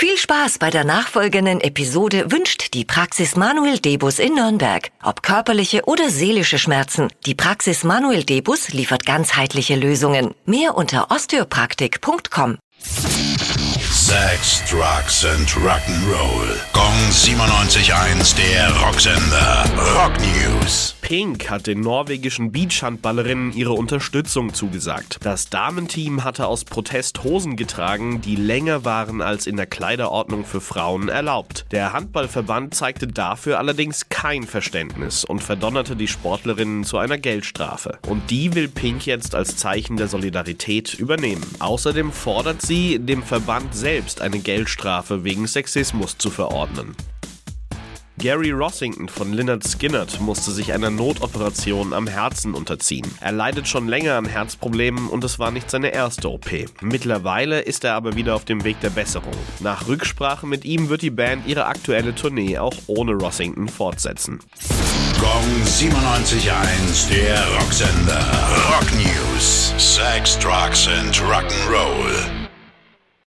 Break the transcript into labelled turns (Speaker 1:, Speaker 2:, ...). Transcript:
Speaker 1: Viel Spaß bei der nachfolgenden Episode wünscht die Praxis Manuel Debus in Nürnberg. Ob körperliche oder seelische Schmerzen, die Praxis Manuel Debus liefert ganzheitliche Lösungen. Mehr unter osteopraktik.com.
Speaker 2: Sex, Drugs and Rock'n'Roll. Gong 97.1, der Rocksender. Rock News.
Speaker 3: Pink hat den norwegischen Beachhandballerinnen ihre Unterstützung zugesagt. Das Damenteam hatte aus Protest Hosen getragen, die länger waren als in der Kleiderordnung für Frauen erlaubt. Der Handballverband zeigte dafür allerdings kein Verständnis und verdonnerte die Sportlerinnen zu einer Geldstrafe. Und die will Pink jetzt als Zeichen der Solidarität übernehmen. Außerdem fordert sie, dem Verband selbst eine Geldstrafe wegen Sexismus zu verordnen. Gary Rossington von Lynyrd Skynyrd musste sich einer Notoperation am Herzen unterziehen. Er leidet schon länger an Herzproblemen und es war nicht seine erste OP. Mittlerweile ist er aber wieder auf dem Weg der Besserung. Nach Rücksprache mit ihm wird die Band ihre aktuelle Tournee auch ohne Rossington fortsetzen.
Speaker 2: Gong 97.1, der Rocksender. Rock News. Sex, Drugs and Rock'n'Roll.